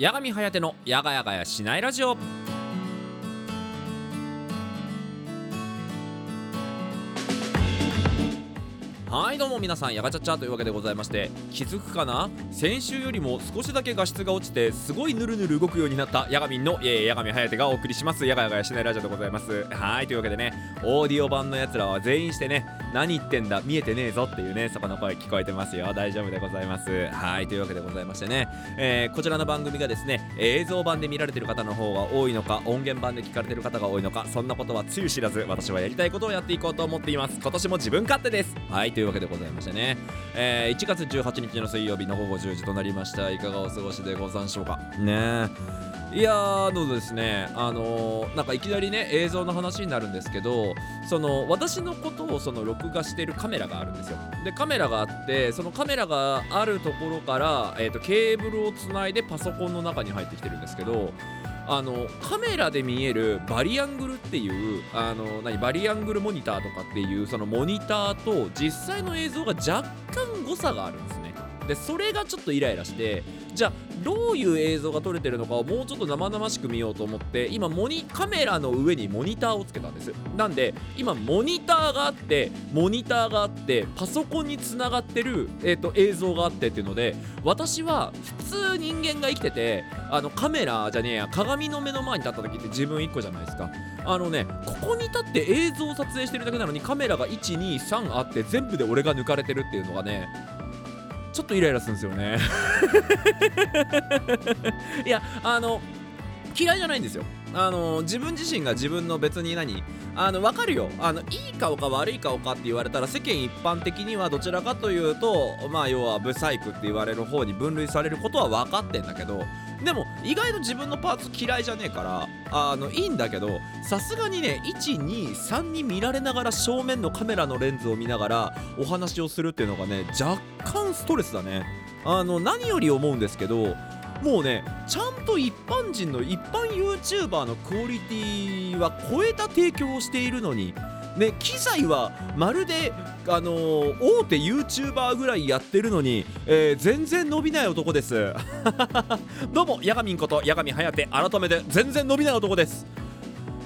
八神颯のやがやがやしないラジオ。はいどうも皆さんやがちゃちゃというわけでございまして気づくかな？先週よりも少しだけ画質が落ちてすごいぬるぬる動くようになったヤガミンの、えー、ヤガミハヤテがお送りしますやがやがやしないラジオでございます。はいというわけでねオーディオ版のやつらは全員してね何言ってんだ見えてねえぞっていうねそこの声聞こえてますよ。大丈夫でございます。はいというわけでございましてね、えー、こちらの番組がですね映像版で見られてる方の方が多いのか音源版で聞かれてる方が多いのかそんなことはつゆ知らず私はやりたいことをやっていこうと思っています。今年も自分勝手です。はいというわけでございましてね、えー、1月18日の水曜日の午後10時となりました。いかがお過ごしでござんしょうか。ねえ。いやーのですねあのー、なんかいきなりね映像の話になるんですけどその私のことをその録画してるカメラがあるんですよ。でカメラがあってそのカメラがあるところから、えーと、ケーブルをつないでパソコンの中に入ってきてるんですけどあのカメラで見えるバリアングルっていうあの何バリアングルモニターとかっていうそのモニターと実際の映像が若干誤差があるんですでそれがちょっとイライラしてじゃあどういう映像が撮れてるのかをもうちょっと生々しく見ようと思って今モニカメラの上にモニターをつけたんです。なんで今モニターがあってモニターがあってパソコンにつながってる、えーと、映像があってっていうので私は普通人間が生きててあのカメラじゃねえや鏡の目の前に立った時って自分1個じゃないですか。あのねここに立って映像を撮影してるだけなのにカメラが123あって全部で俺が抜かれてるっていうのがねちょっとイライラするんですよね。いやあの嫌いじゃないんですよ。あの自分自身が自分の別に何？あの分かるよ。あのいい顔か悪い顔かって言われたら世間一般的にはどちらかというとまあ要はブサイクって言われる方に分類されることは分かってんだけどでも意外と自分のパーツ嫌いじゃねえからあのいいんだけどさすがにね123に見られながら正面のカメラのレンズを見ながらお話をするっていうのがね若干ストレスだね。あの何より思うんですけどもうねちゃんと一般人の一般 YouTuber のクオリティは超えた提供をしているのにね、機材はまるで、あのー、大手 YouTuber ぐらいやってるのに、えー、全然伸びない男です。どうもヤガミンことヤガミハヤテ改めて全然伸びない男です。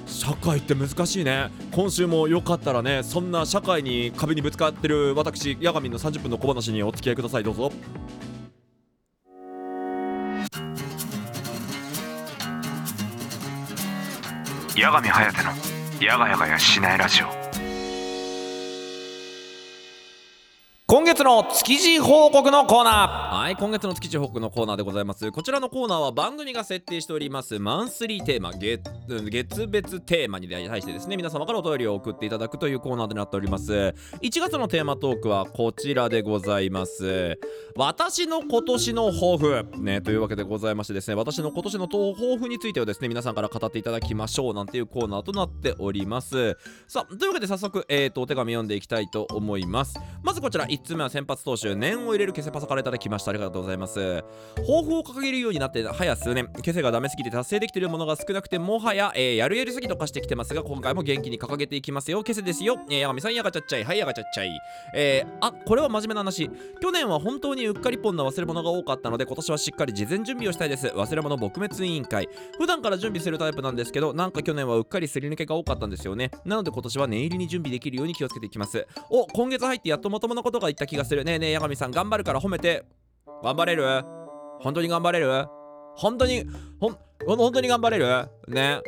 社会って難しいね。今週もよかったらねそんな社会に壁にぶつかってる私ヤガミンの30分の小話にお付き合いください。どうぞ。八神颯のやがやがやしないラジオ。今月の築地報告のコーナー。はい今月の築地報告のコーナーでございます。こちらのコーナーは番組が設定しておりますマンスリーテーマ月月別テーマに対してですね皆様からお便りを送っていただくというコーナーとなっております。1月のテーマトークはこちらでございます。私の今年の抱負。ねというわけでございましてですね私の今年の抱負についてはですね皆さんから語っていただきましょうなんていうコーナーとなっております。さあというわけで早速えーとお手紙読んでいきたいと思います。まずこちら1つ目は先発投手念を入れるケセパサからいただきました。ありがとうございます。抱負を掲げるようになって早数年ケセがダメすぎて達成できているものが少なくてもはや、えー、やるやりすぎとかしてきてますが今回も元気に掲げていきますよ。ケセですよ。えー、やがみさんやがちゃっちゃい。はいやがちゃっちゃい。えー、あこれは真面目な話。去年は本当にうっかりぽんな忘れ物が多かったので今年はしっかり事前準備をしたいです。忘れ物撲滅委員会。普段から準備するタイプなんですけどなんか去年はうっかりすり抜けが多かったんですよね。なので今年は念入りに準備できるように気をつけていきます。お今月入ってやっとまともなことが言った気がする。ねえねえやがみさん頑張るから褒めて。頑張れる？本当に頑張れる？本当にほん本当に頑張れる？ね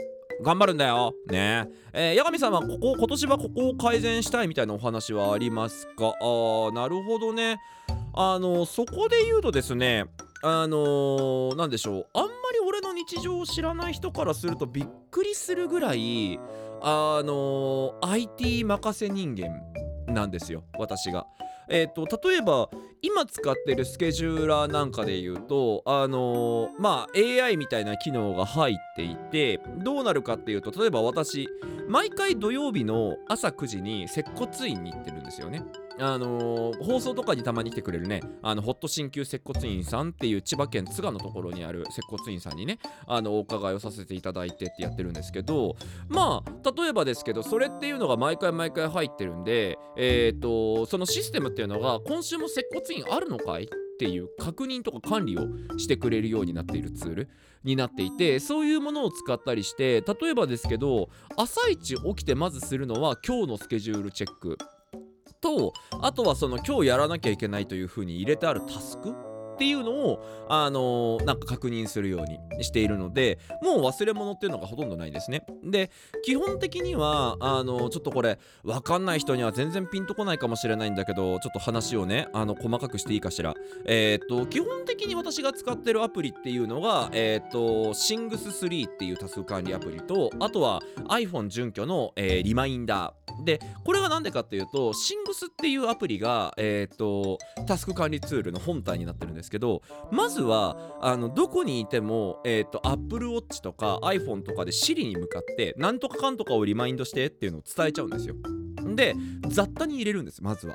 頑張るんだよ。ねえ。ー、八神さんはここ今年はここを改善したいみたいなお話はありますか？あーなるほどね。あのそこで言うとですねあのー、でしょう。あんまり俺の日常を知らない人からするとびっくりするぐらいあのー、IT 任せ人間なんですよ私が。えっ、ー、と例えば今使ってるスケジューラーなんかで言うとあのー、まあ AI みたいな機能が入っていてどうなるかっていうと例えば私毎回土曜日の朝9時に接骨院に行ってるんですよね。あのー、放送とかにたまに来てくれるね、あの、ホット鍼灸接骨院さんっていう千葉県津賀のところにある接骨院さんにね、あの、お伺いをさせていただいてってやってるんですけど、まあ、例えばですけど、それっていうのが毎回毎回入ってるんで、えっ、ー、と、そのシステムっていうのが、今週も接骨院あるのかいっていう確認とか管理をしてくれるようになっているツールになっていてそういうものを使ったりして例えばですけど朝一起きてまずするのは今日のスケジュールチェックとあとはその今日やらなきゃいけないというふうに入れてあるタスクっていうのを、あのーなんか確認するようにしているのでもう忘れ物っていうのがほとんどないですね。で基本的にはあのーちょっとこれ分かんない人には全然ピンとこないかもしれないんだけどちょっと話をねあの細かくしていいかしら。えーっと基本的に私が使ってるアプリっていうのがえっと Sings3 っていうタスク管理アプリとあとは iPhone 準拠の、えリマインダー。でこれが何でかっていうと Sings っていうアプリがえーっとタスク管理ツールの本体になってるんですけどまずはあのどこにいても、えー、と Apple Watch とか iPhone とかで Siri に向かってなんとかかんとかをリマインドしてっていうのを伝えちゃうんですよ。で雑多に入れるんですまずは。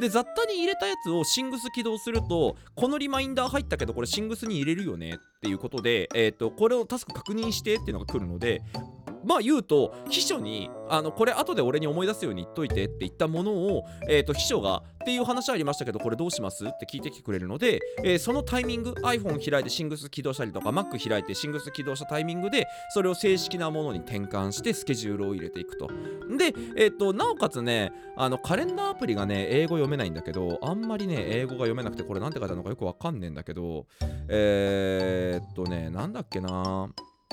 で雑多に入れたやつをシングス起動するとこのリマインダー入ったけどこれシングスに入れるよねっていうことで、えー、とこれをタスク確認してっていうのが来るのでまあ言うと秘書にあのこれ後で俺に思い出すように言っといてって言ったものを、えー、と秘書がっていう話ありましたけどこれどうしますって聞いてきてくれるので、えーそのタイミング iPhone 開いてシングス起動したりとか Mac 開いてシングス起動したタイミングでそれを正式なものに転換してスケジュールを入れていくと。で、えー、となおかつねあのカレンダーアプリがね英語読めないんだけどあんまりね英語が読めなくてこれなんて書いてあるのかよくわかんねえんだけどえー、っとねなんだっけな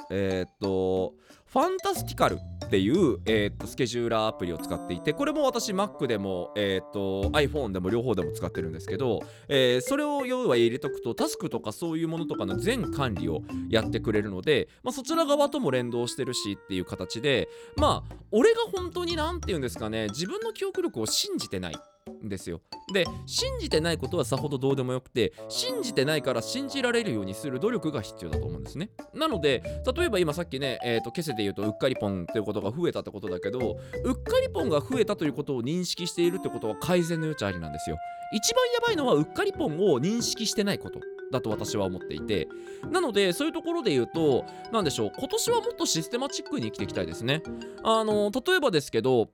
えー、っとファンタスティカルっていう、えーっとスケジューラーアプリを使っていてこれも私 Mac でも、えーっと iPhone でも両方でも使ってるんですけど、えーそれを要は入れとくとタスクとかそういうものとかの全管理をやってくれるので、まあ、そちら側とも連動してるしっていう形でまあ俺が本当に何て言うんですかね自分の記憶力を信じてない。ですよ。で信じてないことはさほどどうでもよくて信じてないから信じられるようにする努力が必要だと思うんですね。なので例えば今さっきね、えー、とケセで言うとうっかりポンっていうことが増えたってことだけどうっかりポンが増えたということを認識しているってことは改善の余地ありなんですよ。一番やばいのはうっかりポンを認識してないことだと私は思っていて。なのでそういうところで言うと何でしょう今年はもっとシステマチックに生きていきたいですね。あの例えばですけど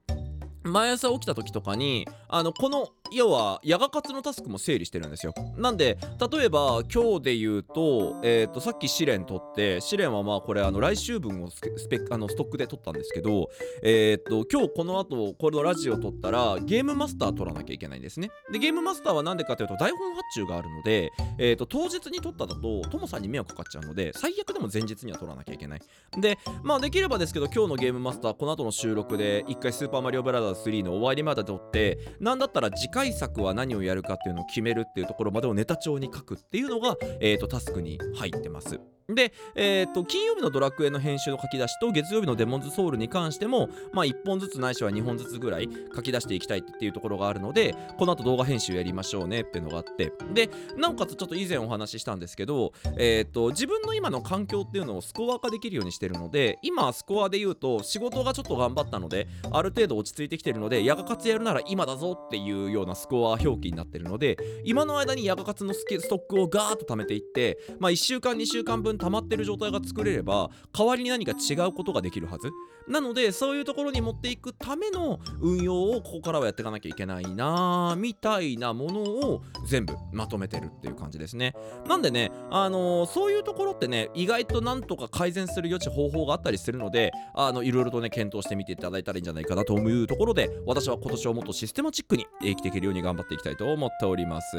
毎朝起きた時とかにあのこの要はヤガ活のタスクも整理してるんですよ。なんで例えば今日で言うと,、えー、とさっき試練取って試練はまあこれあの来週分をスペあのストックで取ったんですけどえっ、と今日この後このラジオ取ったらゲームマスター取らなきゃいけないんですね。でゲームマスターは何でかというと台本発注があるので、えー、と当日に取っただとトモさんに迷惑かかっちゃうので最悪でも前日には取らなきゃいけない。でまあできればですけど今日のゲームマスターこの後の収録で一回スーパーマリオブラザーズ3の終わりまで撮って何だったら次回作は何をやるかっていうのを決めるっていうところまでをネタ帳に書くっていうのが、えー、とタスクに入ってます。で、えー、と金曜日のドラクエの編集の書き出しと月曜日のデモンズソウルに関しても、まあ、1本ずつないしは2本ずつぐらい書き出していきたいっていうところがあるのでこの後動画編集やりましょうねっていうのがあって。でなおかつちょっと以前お話ししたんですけど、えー、と自分の今の環境っていうのをスコア化できるようにしてるので今スコアで言うと仕事がちょっと頑張ったのである程度落ち着いてきてるのでヤガ活やるなら今だぞっていうようなスコア表記になってるので今の間にヤガ活のスストックをガーッと貯めていってまあ1週間2週間分溜まってる状態が作れれば代わりに何か違うことができるはず。なのでそういうところに持っていくための運用をここからはやっていかなきゃいけないなーみたいなものを全部まとめてるっていう感じですね。なんでねあのーそういうところってね意外となんとか改善する余地方法があったりするのであのいろいろとね検討してみていただいたらいいんじゃないかなというところで私は今年はもっとシステマチックに生きていけるように頑張っていきたいと思っております。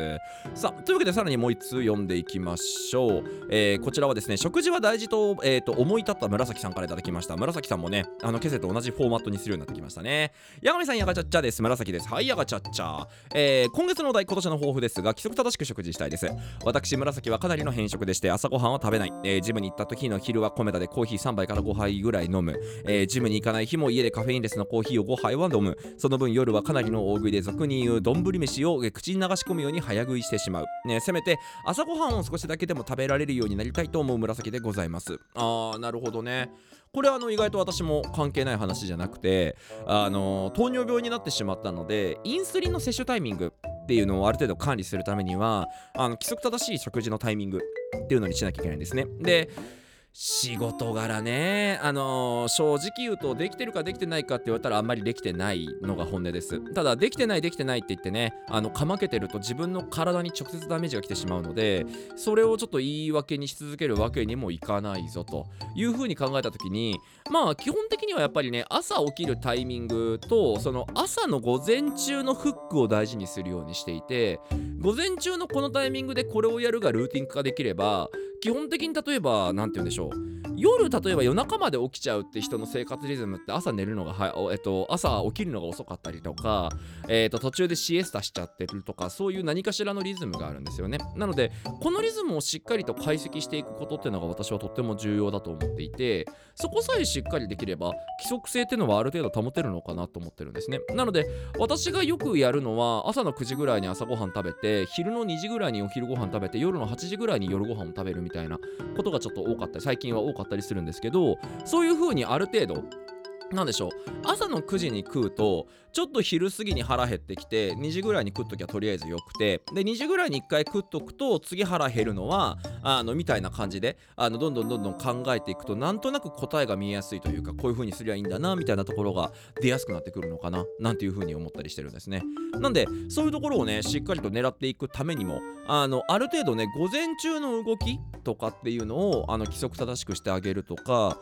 さあというわけでさらにもう一通読んでいきましょう、えーこちらはですね食事は大事と,、えーと思い立った紫さんからいただきました。紫さんもねあのケセと同じフォーマットにするようになってきましたね。ヤガミさんヤガチャッチャです。紫です。はいヤガチャッチャえー今月のお題今年の抱負ですが規則正しく食事したいです。私紫はかなりの偏食でして朝ごはんは食べない、えージムに行った時の昼は米田でコーヒー3杯から5杯ぐらい飲む、えージムに行かない日も家でカフェインレスのコーヒーを5杯は飲む。その分夜はかなりの大食いで俗に言う丼飯を口に流し込むように早食いしてしまう、ね、せめて朝ごはんを少しだけでも食べられるようになりたいと思う紫でございます。あーなるほどね。これはあの意外と私も関係ない話じゃなくてあの糖尿病になってしまったのでインスリンの摂取タイミングっていうのをある程度管理するためにはあの規則正しい食事のタイミングっていうのにしなきゃいけないんですね。で仕事柄ね、あのー正直言うとできてるかできてないかって言われたらあんまりできてないのが本音です。ただできてないできてないって言ってねあのかまけてると自分の体に直接ダメージが来てしまうのでそれをちょっと言い訳にし続けるわけにもいかないぞというふうに考えた時にまあ基本的にはやっぱりね朝起きるタイミングとその朝の午前中のフックを大事にするようにしていて午前中のこのタイミングでこれをやるがルーティン化できれば基本的に例えば何て言うんでしょう。夜例えば夜中まで起きちゃうって人の生活リズムって朝寝るのがはえっと朝起きるのが遅かったりとかえっと途中でシエスタしちゃってるとかそういう何かしらのリズムがあるんですよね。なのでこのリズムをしっかりと解析していくことっていうのが私はとっても重要だと思っていてそこさえしっかりできれば規則性ってのはある程度保てるのかなと思ってるんですね。なので私がよくやるのは朝の9時ぐらいに朝ごはん食べて昼の2時ぐらいにお昼ご飯食べて夜の8時ぐらいに夜ご飯を食べるみたいなことがちょっと多かったり最近は多かったりするんですけどそういう風にある程度なんでしょう。朝の9時に食うとちょっと昼過ぎに腹減ってきて2時ぐらいに食っときゃとりあえずよくてで2時ぐらいに1回食っとくと次腹減るのはあのみたいな感じであのどんどんどんどん考えていくとなんとなく答えが見えやすいというかこういう風にすりゃいいんだなみたいなところが出やすくなってくるのかななんていう風に思ったりしてるんですね。なんでそういうところをねしっかりと狙っていくためにもあのある程度ね午前中の動きとかっていうのをあの規則正しくしてあげるとか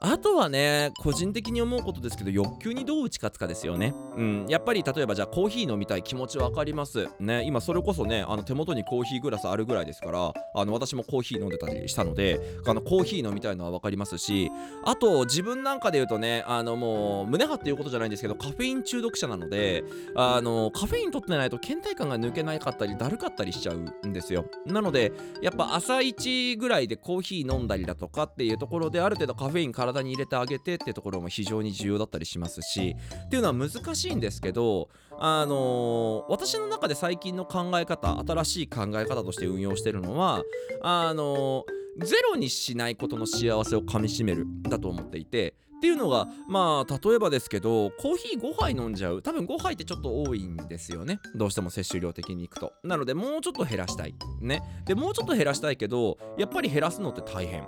あとはね個人的に思うことですけど欲求にどう打ち勝つかですよね。うん。やっぱり例えばじゃあコーヒー飲みたい気持ちわかります。ね。今それこそねあの手元にコーヒーグラスあるぐらいですからあの私もコーヒー飲んでたりしたのであのコーヒー飲みたいのはわかりますしあと自分なんかで言うとねあのもう胸張っていうことじゃないんですけどカフェイン中毒者なのであのカフェイン取ってないと倦怠感が抜けなかったりだるかったりしちゃうんですよ。なのでやっぱ朝一ぐらいでコーヒー飲んだりだとかっていうところである程度カフェイン体に入れてあげてってところも非常に重要だったりしますしっていうのは難しいんですけどあのー私の中で最近の考え方新しい考え方として運用してるのはあのーゼロにしないことの幸せをかみしめるだと思っていてっていうのがまあ例えばですけどコーヒー5杯飲んじゃう。多分5杯ってちょっと多いんですよね。どうしても摂取量的にいくと。なのでもうちょっと減らしたい。ね。でもうちょっと減らしたいけどやっぱり減らすのって大変。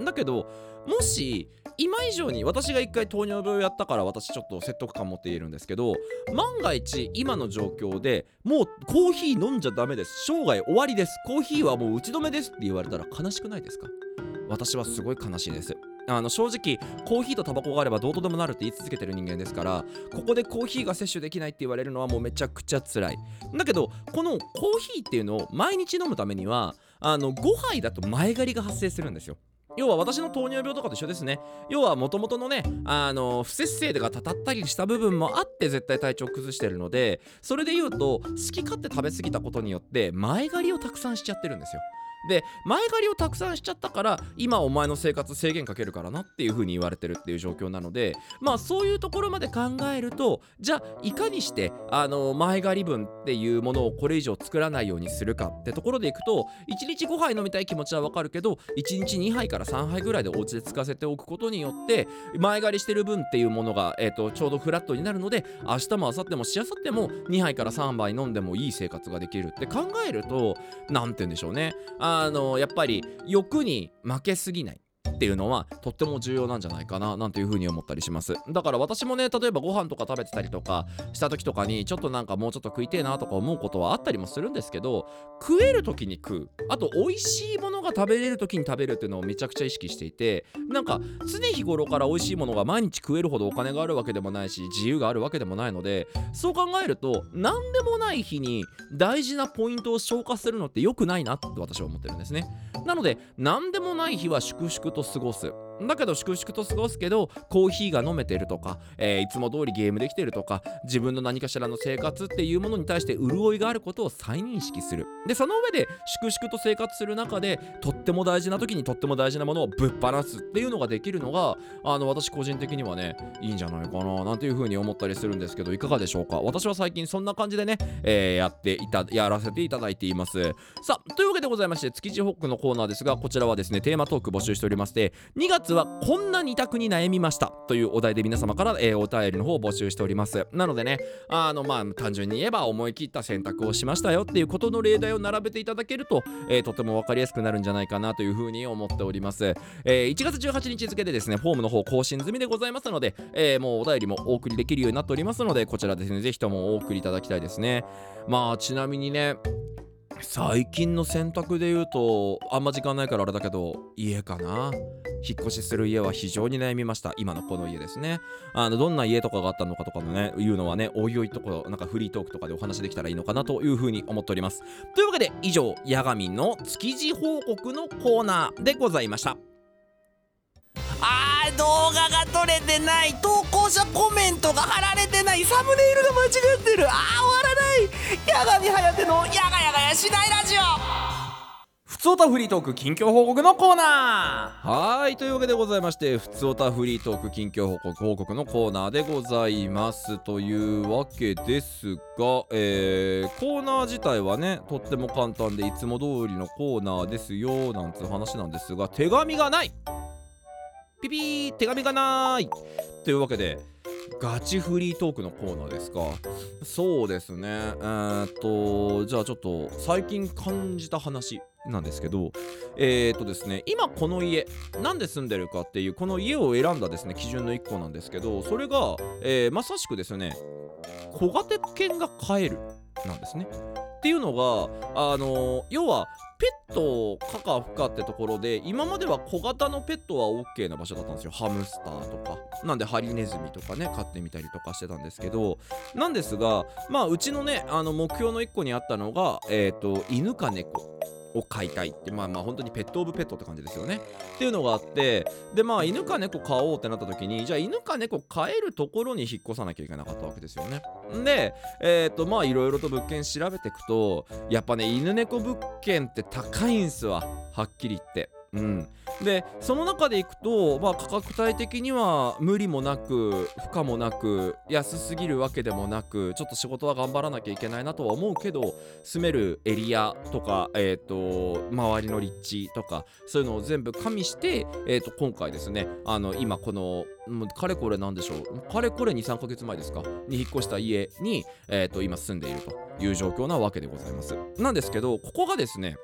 だけどもし今以上に私が一回糖尿病やったから私ちょっと説得感持って言えるんですけど万が一今の状況でもうコーヒー飲んじゃダメです。生涯終わりです。コーヒーはもう打ち止めですって言われたら悲しくないですか？私はすごい悲しいです。あの正直コーヒーとタバコがあればどうとでもなるって言い続けてる人間ですからここでコーヒーが摂取できないって言われるのはもうめちゃくちゃ辛い。だけどこのコーヒーっていうのを毎日飲むためにはあの5杯だと前借りが発生するんですよ。要は私の糖尿病とかと一緒ですね。要はもともとのねあの不節制がたたったりした部分もあって絶対体調崩してるのでそれで言うと好き勝手食べ過ぎたことによって前借りをたくさんしちゃってるんですよ。で前借りをたくさんしちゃったから今お前の生活制限かけるからなっていう風に言われてるっていう状況なのでまあそういうところまで考えるとじゃあいかにしてあの前借り分っていうものをこれ以上作らないようにするかってところでいくと1日5杯飲みたい気持ちはわかるけど1日2杯から3杯ぐらいでお家で使わせておくことによって前借りしてる分っていうものが、えー、とちょうどフラットになるので明日も明後日もしあさっても2杯から3杯飲んでもいい生活ができるって考えると何て言うんでしょうね。あのやっぱり欲に負けすぎない。っていうのはとっても重要なんじゃないかななんていうふうに思ったりします。だから私もね例えばご飯とか食べてたりとかした時とかにちょっとなんかもうちょっと食いてえなとか思うことはあったりもするんですけど食える時に食う。あと美味しいものが食べれる時に食べるっていうのをめちゃくちゃ意識していてなんか常日頃から美味しいものが毎日食えるほどお金があるわけでもないし自由があるわけでもないのでそう考えると何でもない日に大事なポイントを消化するのって良くないなって私は思ってるんですね。なので何でもない日は粛々と過ごす。だけど粛々と過ごすけどコーヒーが飲めてるとか、えーいつも通りゲームできてるとか自分の何かしらの生活っていうものに対して潤いがあることを再認識する。でその上で粛々と生活する中でとっても大事な時にとっても大事なものをぶっ放すっていうのができるのがあの私個人的にはねいいんじゃないかななんていう風に思ったりするんですけどいかがでしょうか？私は最近そんな感じでね、えーやっていたやらせていただいています。さあというわけでございまして築地ホックのコーナーですがこちらはですねテーマトーク募集しておりまして2月月はこんな二択に悩みましたというお題で皆様から、えーお便りの方を募集しております。なのでねあのまあ単純に言えば思い切った選択をしましたよっていうことの例題を並べていただけると、えーとても分かりやすくなるんじゃないかなというふうに思っております、えー1月18日付でですねフォームの方更新済みでございますので、えーもうお便りもお送りできるようになっておりますのでこちらですねぜひともお送りいただきたいですね。まあちなみにね最近の選択で言うとあんま時間ないからあれだけど家かな？引っ越しする家は非常に悩みました。今のこの家ですね。あのどんな家とかがあったのかとかのねいうのはねおいおいとこなんかフリートークとかでお話できたらいいのかなというふうに思っております。というわけで以上ヤガミの築地報告のコーナーでございました。あー動画が撮れてない。投稿者コメントが貼られてない。サムネイルが間違ってる。あー終わらない。八神颯のやがやがやしないラジオ。ふつおたフリートーク近況報告のコーナー。はいというわけでございましてふつおたフリートーク近況報告報告のコーナーでございます。というわけですが、えーコーナー自体はねとっても簡単でいつも通りのコーナーですよなんつう話なんですが手紙がないピピー手紙がない。というわけでガチフリートークのコーナーですか。そうですね。えーっとじゃあちょっと最近感じた話なんですけどえーっとですね今この家なんで住んでるかっていうこの家を選んだですね基準の1個なんですけどそれが、えーまさしくですね小型犬が飼えるなんですね。っていうのがあの要はペット可か不可ってところで今までは小型のペットは OK な場所だったんですよ。ハムスターとか。なんでハリネズミとかね飼ってみたりとかしてたんですけど。なんですがまあうちのねあの目標の1個にあったのがえっ、と犬か猫。を飼いたいってまあまあ本当にペットオブペットって感じですよね。っていうのがあってでまあ犬か猫飼おうってなった時にじゃあ犬か猫飼えるところに引っ越さなきゃいけなかったわけですよね。でえっ、とまあいろいろと物件調べていくとやっぱね犬猫物件って高いんすわ。はっきり言って。うん。でその中でいくと、まあ、価格帯的には無理もなく負荷もなく安すぎるわけでもなくちょっと仕事は頑張らなきゃいけないなとは思うけど住めるエリアとか、えー、と周りの立地とかそういうのを全部加味して、えー、と今回ですねあの今このもうかれこれなんでしょうかれこれ23ヶ月前ですかに引っ越した家に、えー、と今住んでいるという状況なわけでございます。なんですけどここがですね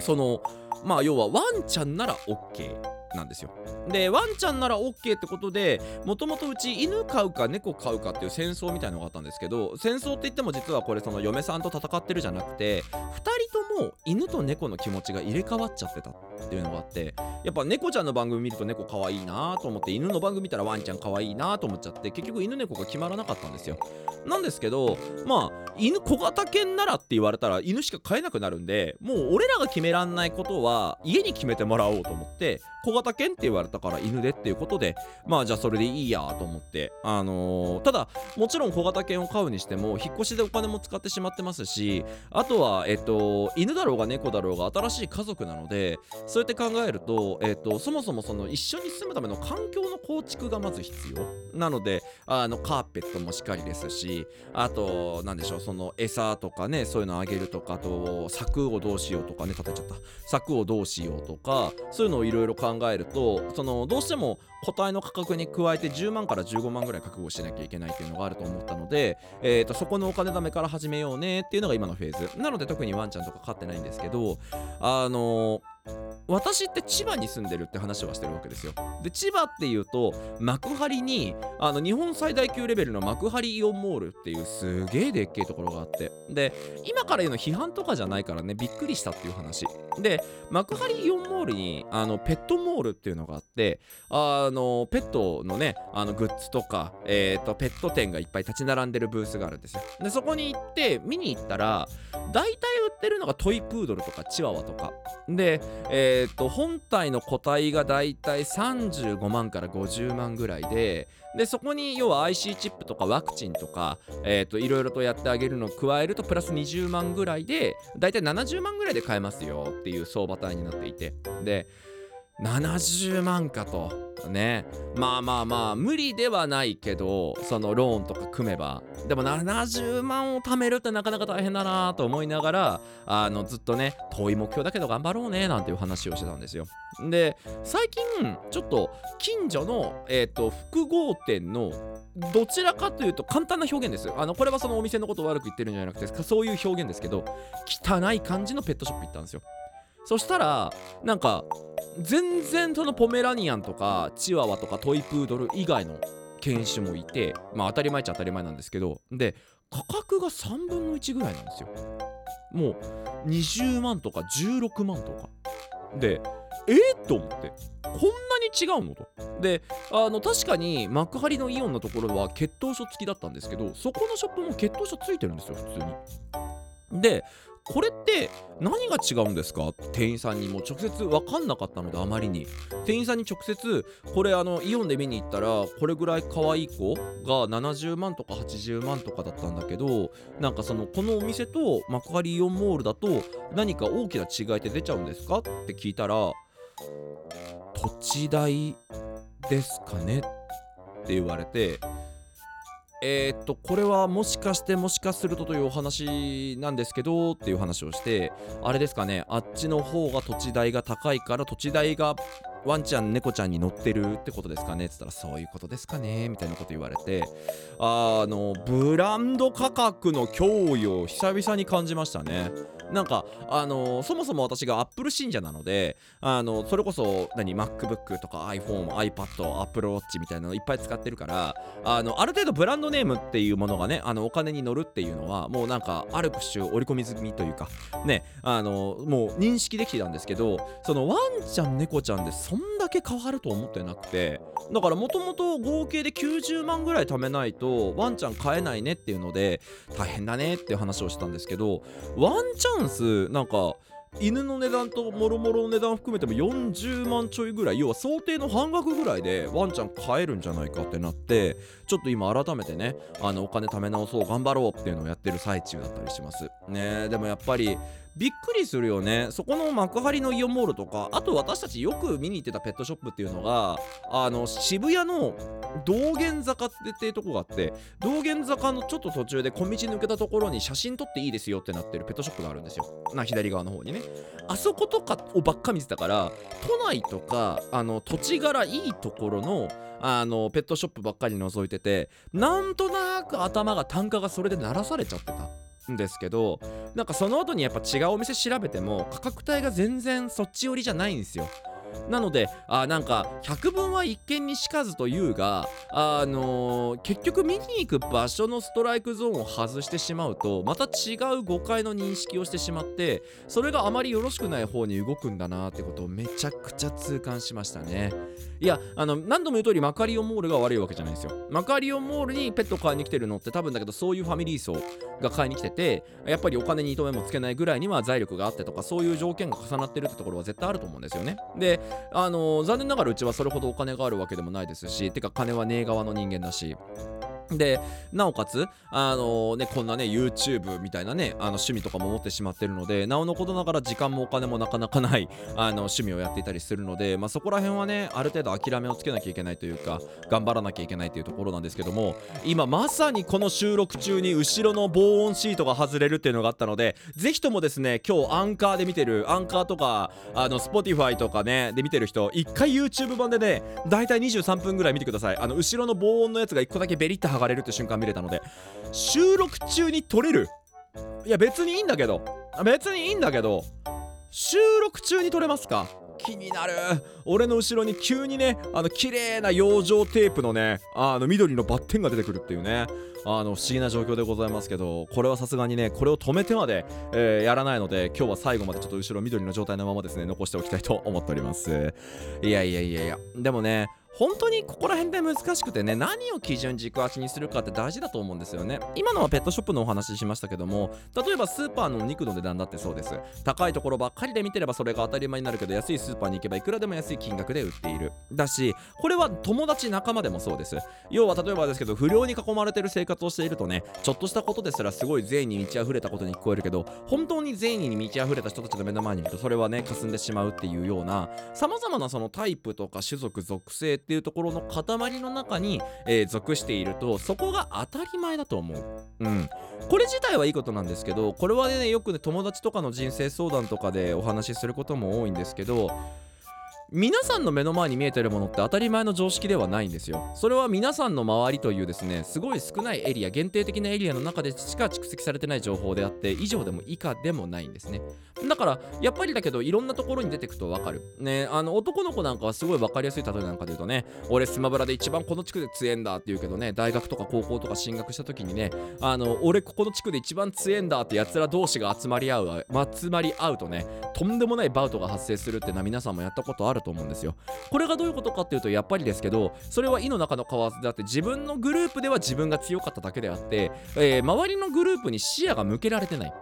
そのまあ要はワンちゃんなら OK なんですよ。でワンちゃんなら OK ってことでもともとうち犬飼うか猫飼うかっていう戦争みたいのがあったんですけど戦争って言っても実はこれその嫁さんと戦ってるじゃなくて2人とも犬と猫の気持ちが入れ替わっちゃってたっていうのがあってやっぱ猫ちゃんの番組見ると猫可愛いなと思って犬の番組見たらワンちゃん可愛いなと思っちゃって結局犬猫が決まらなかったんですよ。なんですけどまあ犬小型犬ならって言われたら犬しか飼えなくなるんでもう俺らが決めらんないことは家に決めてもらおうと思って小型犬って言われたから犬でっていうことでまあじゃあそれでいいやと思ってあのーただもちろん小型犬を飼うにしても引っ越しでお金も使ってしまってますしあとはえっと犬だろうが猫だろうが新しい家族なのでそうやって考えるとえっとそもそもその一緒に住むための環境の構築がまず必要なのであのカーペットもしっかりですしあとなんでしょうその餌とかねそういうのあげるとかあと柵をどうしようとかね立てちゃった。柵をどうしようとかそういうのをいろいろ考えるとそののどうしても個体の価格に加えて10万から15万ぐらい覚悟しなきゃいけないっていうのがあると思ったので、えー、とそこのお金貯めから始めようねっていうのが今のフェーズ。なので特にワンちゃんとか飼ってないんですけどあの私って千葉に住んでるって話はしてるわけですよ。で千葉っていうと幕張にあの日本最大級レベルの幕張イオンモールっていうすげえでっけえところがあって。で今から言うの批判とかじゃないからねびっくりしたっていう話。で幕張イオンモールにあのペットモールっていうのがあってあのペットのねあのグッズとか、えー、とペット店がいっぱい立ち並んでるブースがあるんですよ。でそこに行って見に行ったら大体売ってるのがトイプードルとかチワワとか。でえー、と本体の個体がだいたい35万から50万ぐらいででそこに要は IC チップとかワクチンとか、いろいろとやってあげるのを加えるとプラス20万ぐらいでだいたい70万ぐらいで買えますよっていう相場体になっていて。で70万かと。ね。まあまあまあ無理ではないけどそのローンとか組めば。でも70万を貯めるってなかなか大変だなと思いながらあのずっとね遠い目標だけど頑張ろうねなんていう話をしてたんですよ。で最近ちょっと近所の、えー、と複合店のどちらかというと簡単な表現ですあのこれはそのお店のことを悪く言ってるんじゃなくてそういう表現ですけど汚い感じのペットショップ行ったんですよ。そしたらなんか全然そのポメラニアンとかチワワとかトイプードル以外の犬種もいてまあ当たり前っちゃ当たり前なんですけどで価格が3分の1ぐらいなんですよ。もう20万とか16万とか。でえー、と思ってこんなに違うのと。であの確かに幕張のイオンのところは血統書付きだったんですけどそこのショップも血統書ついてるんですよ普通に。でこれって何が違うんですか？店員さんにも直接分かんなかったのであまりに。店員さんに直接これあのイオンで見に行ったらこれぐらい可愛い子が70万とか80万とかだったんだけどなんかそのこのお店と幕張イオンモールだと何か大きな違いって出ちゃうんですか？って聞いたら土地代ですかね？って言われてえー、っとこれはもしかしてもしかするとというお話なんですけどっていう話をしてあれですかねあっちの方が土地代が高いから土地代がワンちゃん猫ちゃんに乗ってるってことですかね？っつったらそういうことですかね？みたいなこと言われてあのブランド価格の脅威を久々に感じましたね。なんかあのそもそも私がアップル信者なのであのそれこそ何 MacBook とか iPhone、iPad、Apple Watch みたいなのいっぱい使ってるからあのある程度ブランドネームっていうものがねあのお金に乗るっていうのはもうなんかある種織り込み済みというかねあのもう認識できてたんですけどそのワンちゃん猫ちゃんでそんだけ変わると思ってなくてだからもともと合計で90万ぐらい貯めないとワンちゃん買えないねっていうので大変だねっていう話をしたんですけどワンチャンスなんか犬の値段ともろもろの値段含めても40万ちょいぐらい要は想定の半額ぐらいでワンちゃん買えるんじゃないかってなってちょっと今改めてねあのお金貯め直そう頑張ろうっていうのをやってる最中だったりします。ねでもやっぱりびっくりするよね。そこの幕張のイオンモールとかあと私たちよく見に行ってたペットショップっていうのがあの渋谷の道玄坂っていうとこがあって道玄坂のちょっと途中で小道抜けたところに写真撮っていいですよってなってるペットショップがあるんですよ。な左側の方にね。あそことかをばっか見てたから都内とかあの土地柄いいところのあのペットショップばっかり覗いててなんとなく頭が単価がそれで鳴らされちゃってた。んですけどなんかその後にやっぱ違うお店調べても価格帯が全然そっち寄りじゃないんですよ。なのであなんか百聞は一見にしかずというがあのー結局見に行く場所のストライクゾーンを外してしまうとまた違う誤解の認識をしてしまってそれがあまりよろしくない方に動くんだなってことをめちゃくちゃ痛感しましたね。いやあの何度も言う通りマカリオモールが悪いわけじゃないですよ。マカリオモールにペット買いに来てるのって多分だけどそういうファミリー層が買いに来ててやっぱりお金に糸目もつけないぐらいには財力があってとかそういう条件が重なってるってところは絶対あると思うんですよね。であの残念ながらうちはそれほどお金があるわけでもないですしてか金はねえ側の人間だし。でなおかつあのねこんなね YouTube みたいなねあの趣味とかも持ってしまってるのでなおのことながら時間もお金もなかなかないあの趣味をやっていたりするので、まあ、そこら辺はねある程度諦めをつけなきゃいけないというか頑張らなきゃいけないというところなんですけども今まさにこの収録中に後ろの防音シートが外れるっていうのがあったのでぜひともですね今日アンカーで見てるアンカーとかあの Spotify とかねで見てる人一回 YouTube 版でねだいたい23分ぐらい見てください。あの後ろの防音のやつが1個だけベリッと剥がれるって瞬間見れたので収録中に撮れる？いや別にいいんだけど。別にいいんだけど収録中に撮れますか？気になる。俺の後ろに急にねあの綺麗な養生テープのねあの緑のバッテンが出てくるっていうねあの不思議な状況でございますけどこれはさすがにねこれを止めてまで、えーやらないので今日は最後までちょっと後ろ緑の状態のままですね残しておきたいと思っております。いやいやいやいやでもね本当にここら辺で難しくてね何を基準軸足にするかって大事だと思うんですよね。今のはペットショップのお話ししましたけども例えばスーパーのお肉の値段だってそうです。高いところばっかりで見てればそれが当たり前になるけど安いスーパーに行けばいくらでも安い金額で売っている。だしこれは友達仲間でもそうです。要は例えばですけど不良に囲まれてる生活をしているとねちょっとしたことですらすごい善意に満ち溢れたことに聞こえるけど本当に善意に満ち溢れた人たちの目の前にいるとそれはね霞んでしまうっていうようなさまざまなそのタイプとか種族属性っていうところの塊の中に、えー属しているとそこが当たり前だと思う。うん、これ自体はいいことなんですけどこれはねよくね友達とかの人生相談とかでお話しすることも多いんですけど皆さんの目の前に見えてるものって当たり前の常識ではないんですよ。それは皆さんの周りというですねすごい少ないエリア限定的なエリアの中でしか蓄積されてない情報であって以上でも以下でもないんですね。だからやっぱりだけどいろんなところに出てくと分かる。ねあの男の子なんかはすごい分かりやすい例えなんかで言うとね俺スマブラで一番この地区で強えんだって言うけどね大学とか高校とか進学した時にねあの俺ここの地区で一番強えんだってやつら同士が集まり合う集まり合うとねとんでもないバウトが発生するってのは皆さんもやったことあると思うんですよ。これがどういうことかっていうとやっぱりですけどそれは意の中の蛙であって自分のグループでは自分が強かっただけであって、えー周りのグループに視野が向けられてない。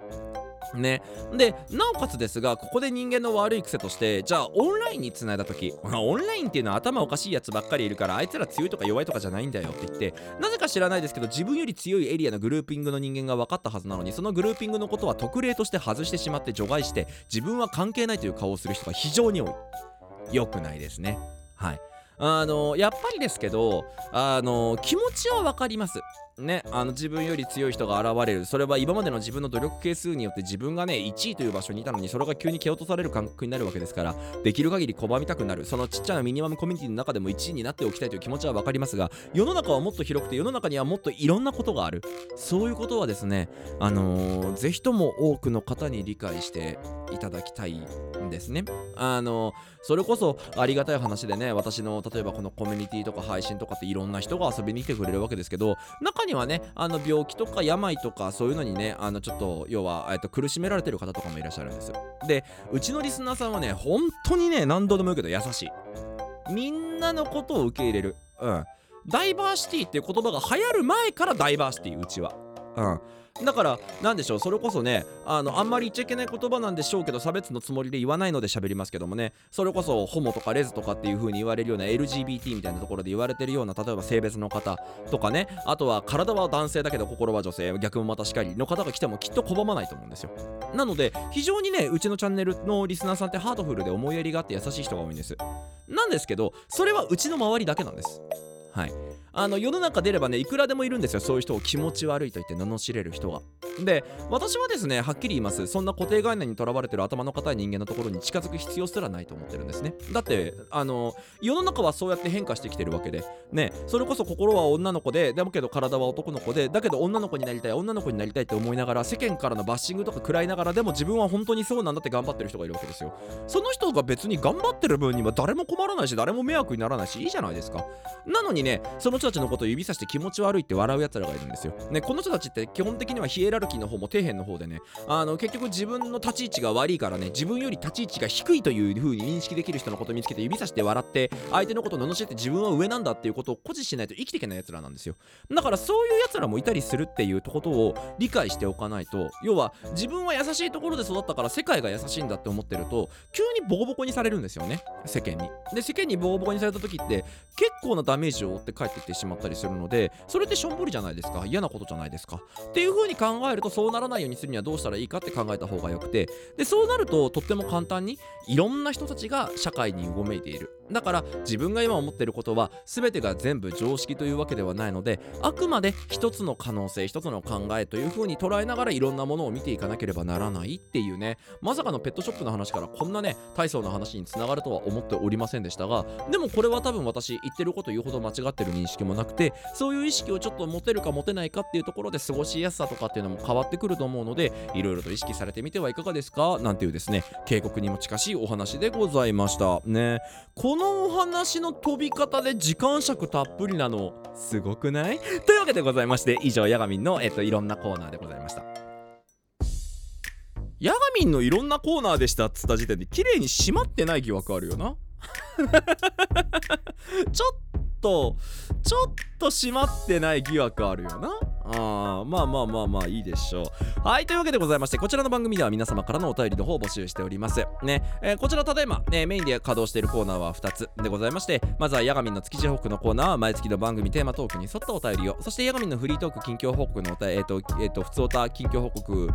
ね、でなおかつですがここで人間の悪い癖としてじゃあオンラインにつないだ時 オンラインっていうのは頭おかしいやつばっかりいるからあいつら強いとか弱いとかじゃないんだよって言ってなぜか知らないですけど自分より強いエリアのグルーピングの人間が分かったはずなのにそのグルーピングのことは特例として外してしまって除外して自分は関係ないという顔をする人が非常に多い。良くないですね。はい。あのやっぱりですけどあの気持ちは分かります。ね、あの自分より強い人が現れる。それは今までの自分の努力係数によって自分がね1位という場所にいたのにそれが急に蹴落とされる感覚になるわけですからできる限り拒みたくなる。そのちっちゃなミニマムコミュニティの中でも1位になっておきたいという気持ちは分かりますが世の中はもっと広くて世の中にはもっといろんなことがある。そういうことはですねあのーぜひとも多くの方に理解していただきたいんですね。あのそれこそありがたい話でね私の例えばこのコミュニティとか配信とかっていろんな人が遊びに来てくれるわけですけど中にはねあの病気とか病とかそういうのにねあのちょっと要は、えっと、苦しめられてる方とかもいらっしゃるんですよ。でうちのリスナーさんはね本当にね何度でも言うけど優しい。みんなのことを受け入れる。うん。ダイバーシティっていう言葉が流行る前からダイバーシティうちは。うん。だからなんでしょうそれこそねあのあんまり言っちゃいけない言葉なんでしょうけど差別のつもりで言わないので喋りますけどもねそれこそホモとかレズとかっていう風に言われるような LGBT みたいなところで言われてるような例えば性別の方とかねあとは体は男性だけど心は女性逆もまたしかりの方が来てもきっと拒まないと思うんですよ。なので非常にねうちのチャンネルのリスナーさんってハートフルで思いやりがあって優しい人が多いんです。なんですけどそれはうちの周りだけなんです。はい。あの世の中出ればねいくらでもいるんですよ。そういう人を気持ち悪いと言って罵れる人がで私はですねはっきり言います。そんな固定概念にとらわれてる頭の固い人間のところに近づく必要すらないと思ってるんですね。だってあの世の中はそうやって変化してきてるわけで。ねそれこそ心は女の子でだけど体は男の子でだけど女の子になりたい女の子になりたいって思いながら世間からのバッシングとか食らいながらでも自分は本当にそうなんだって頑張ってる人がいるわけですよ。その人が別に頑張ってる分には誰も困らないし誰も迷惑にならないしいいじゃないですか。なのにねその人たちのことを指さして気持ち悪いって笑うやつらがいるんですよ。ねこの人たちって基本的にはヒエラルキーの方も底辺の方でねあの結局自分の立ち位置が悪いからね自分より立ち位置が低いという風に認識できる人のことを見つけて指さして笑って相手のことを罵って自分は上なんだっていうことを誇示しないと生きていけないやつらなんですよ。だからそういうやつらもいたりするっていうことを理解しておかないと要は自分は優しいところで育ったから世界が優しいんだって思ってると急にボコボコにされるんですよね世間に。で世間にボコボコにされた時って結構なダメージを負って帰ってきてしまったりするのでそれってしょんぼりじゃないですか。嫌なことじゃないですか。っていう風に考えるとそうならないようにするにはどうしたらいいかって考えた方がよくて。でそうなるととっても簡単にいろんな人たちが社会にうごめいている。だから自分が今思っていることは全てが全部常識というわけではないのであくまで一つの可能性一つの考えという風に捉えながらいろんなものを見ていかなければならないっていうねまさかのペットショップの話からこんなね大層な話につながるとは思っておりませんでしたがでもこれは多分私言ってること言うほど間違ってる認識もなくてそういう意識をちょっと持てるか持てないかっていうところで過ごしやすさとかっていうのも変わってくると思うのでいろいろと意識されてみてはいかがですか？なんていうですね警告にも近しいお話でございました。ね。このお話の飛び方で時間尺たっぷりなのすごくない？というわけでございまして以上ヤガミンの、えっと、いろんなコーナーでございました。ヤガミンのいろんなコーナーでしたっつった時点で綺麗に閉まってない疑惑あるよな。ちょっとちょっと閉まってない疑惑あるよな。あまあまあまあまあいいでしょう。はいというわけでございましてこちらの番組では皆様からのお便りの方を募集しております。ね、えーこちらただいま、えーメインで稼働しているコーナーは2つでございましてまずはヤガミンの築地報告のコーナーは毎月の番組テーマトークに沿ったお便りをそしてヤガミンのフリートーク近況報告のお便りえっ、とえっ、と普通おた近況報告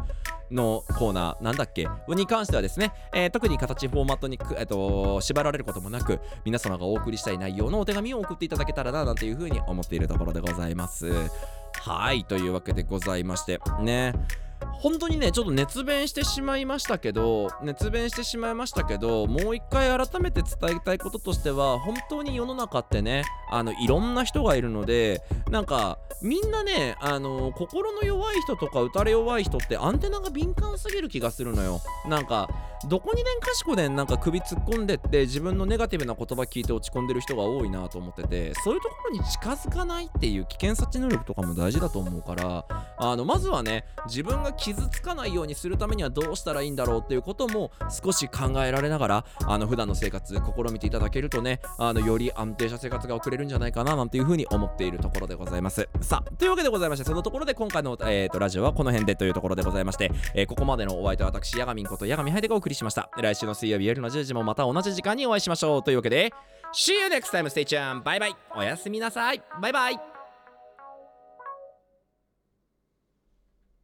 のコーナーなんだっけ？に関してはですね、えー特に形フォーマットに、えっと縛られることもなく皆様がお送りしたい内容のお手紙を送っていただけたらななんていうふうに思っているところでございます。はいというわけでございましてね。本当にねちょっと熱弁してしまいましたけど熱弁してしまいましたけどもう一回改めて伝えたいこととしては本当に世の中ってねあのいろんな人がいるのでなんかみんなねあの心の弱い人とか打たれ弱い人ってアンテナが敏感すぎる気がするのよ。なんかどこにねんかしこでんなんか首突っ込んでって自分のネガティブな言葉聞いて落ち込んでる人が多いなと思っててそういうところに近づかないっていう危険察知能力とかも大事だと思うからあのまずはね自分が傷つかないようにするためにはどうしたらいいんだろうっていうことも少し考えられながらあの普段の生活試みていただけるとねあのより安定した生活が送れるんじゃないかななんていうふうに思っているところでございます。さあというわけでございましてそのところで今回の、えー、とラジオはこの辺でというところでございまして、えーここまでのお相手は私ヤガミンことヤガミハイデがお送りしました。来週の水曜日夜の10時もまた同じ時間にお会いしましょう。というわけで See you next time. Stay tuned. バイバイおやすみなさい。バイバイ